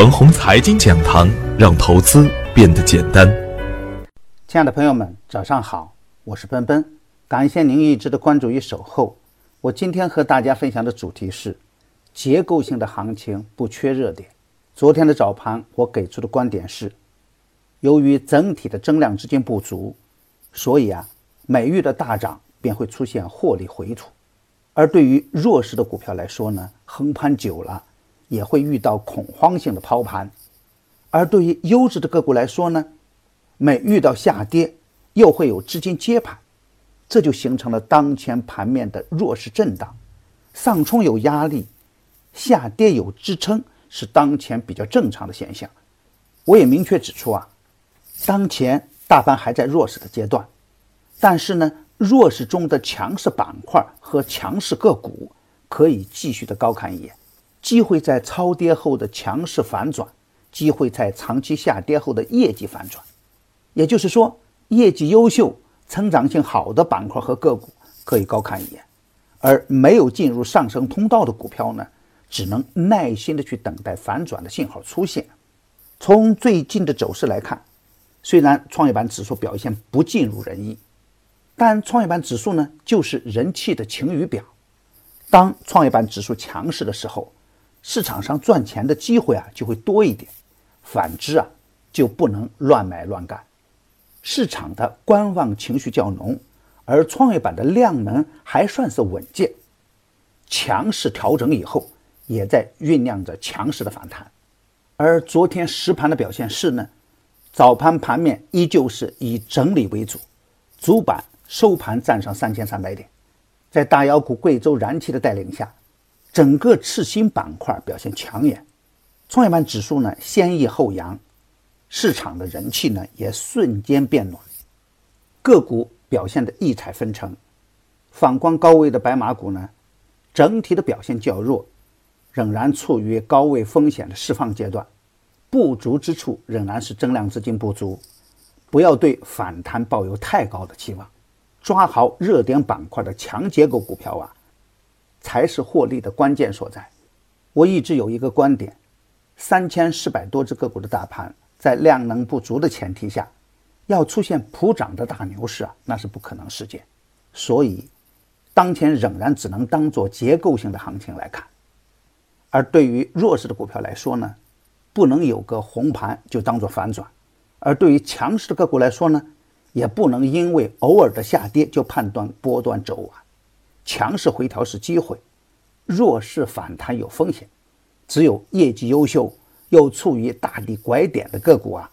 程红财经讲堂，让投资变得简单。亲爱的朋友们，早上好，我是奔奔，感谢您一直的关注与守候。我今天和大家分享的主题是：结构性的行情不缺热点。昨天的早盘，我给出的观点是，由于整体的增量资金不足，所以啊，美玉的大涨便会出现获利回吐。而对于弱势的股票来说呢，横盘久了也会遇到恐慌性的抛盘；而对于优质的个股来说呢，每遇到下跌又会有资金接盘，这就形成了当前盘面的弱势震荡，上冲有压力，下跌有支撑，是当前比较正常的现象。我也明确指出啊，当前大盘还在弱势的阶段，但是呢。弱势中的强势板块和强势个股可以继续的高看一眼，机会在超跌后的强势反转，机会在长期下跌后的业绩反转。也就是说，业绩优秀、成长性好的板块和个股可以高看一眼，而没有进入上升通道的股票呢，只能耐心的去等待反转的信号出现。从最近的走势来看，虽然创业板指数表现不尽如人意。但创业板指数呢，就是人气的晴雨表。当创业板指数强势的时候，市场上赚钱的机会啊就会多一点；反之啊，就不能乱买乱干。市场的观望情绪较浓，而创业板的量能还算是稳健。强势调整以后，也在酝酿着强势的反弹。而昨天实盘的表现是呢，早盘盘面依旧是以整理为主，主板。收盘站上三千三百点，在大妖股贵州燃气的带领下，整个次新板块表现抢眼，创业板指数呢先抑后扬，市场的人气呢也瞬间变暖，个股表现的异彩纷呈。反观高位的白马股呢，整体的表现较弱，仍然处于高位风险的释放阶段，不足之处仍然是增量资金不足，不要对反弹抱有太高的期望。抓好热点板块的强结构股票啊，才是获利的关键所在。我一直有一个观点：三千四百多只个股的大盘，在量能不足的前提下，要出现普涨的大牛市啊，那是不可能事件。所以，当前仍然只能当做结构性的行情来看。而对于弱势的股票来说呢，不能有个红盘就当做反转；而对于强势的个股来说呢，也不能因为偶尔的下跌就判断波段走完，强势回调是机会，弱势反弹有风险。只有业绩优秀又处于大底拐点的个股啊，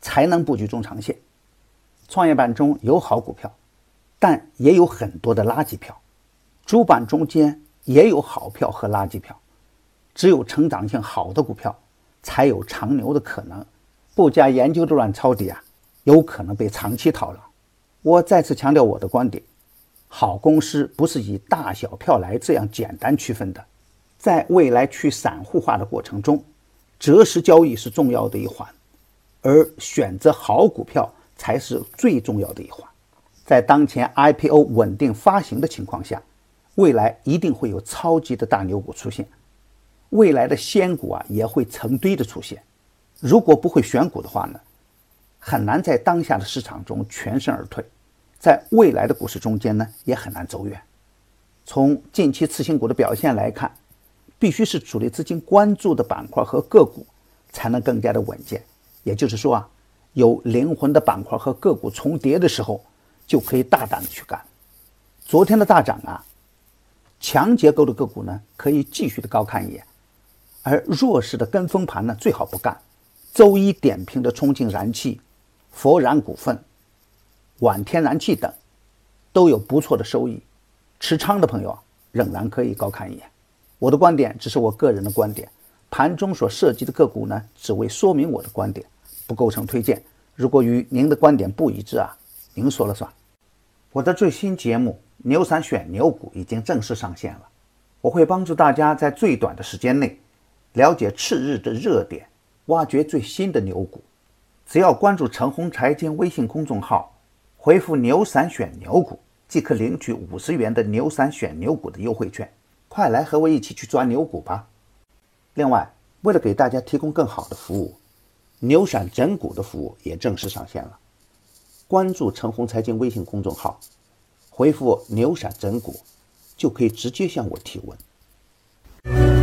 才能布局中长线。创业板中有好股票，但也有很多的垃圾票，主板中间也有好票和垃圾票。只有成长性好的股票，才有长牛的可能。不加研究的乱抄底啊！有可能被长期套牢。我再次强调我的观点：好公司不是以大小票来这样简单区分的。在未来去散户化的过程中，择时交易是重要的一环，而选择好股票才是最重要的一环。在当前 IPO 稳定发行的情况下，未来一定会有超级的大牛股出现，未来的仙股啊也会成堆的出现。如果不会选股的话呢？很难在当下的市场中全身而退，在未来的股市中间呢，也很难走远。从近期次新股的表现来看，必须是主力资金关注的板块和个股，才能更加的稳健。也就是说啊，有灵魂的板块和个股重叠的时候，就可以大胆的去干。昨天的大涨啊，强结构的个股呢，可以继续的高看一眼，而弱势的跟风盘呢，最好不干。周一点评的重庆燃气。佛燃股份、皖天然气等都有不错的收益，持仓的朋友仍然可以高看一眼。我的观点只是我个人的观点，盘中所涉及的个股呢，只为说明我的观点，不构成推荐。如果与您的观点不一致啊，您说了算。我的最新节目《牛散选牛股》已经正式上线了，我会帮助大家在最短的时间内了解次日的热点，挖掘最新的牛股。只要关注陈红财经微信公众号，回复“牛散选牛股”，即可领取五十元的“牛散选牛股”的优惠券。快来和我一起去抓牛股吧！另外，为了给大家提供更好的服务，牛闪整股的服务也正式上线了。关注陈红财经微信公众号，回复“牛闪整股”，就可以直接向我提问。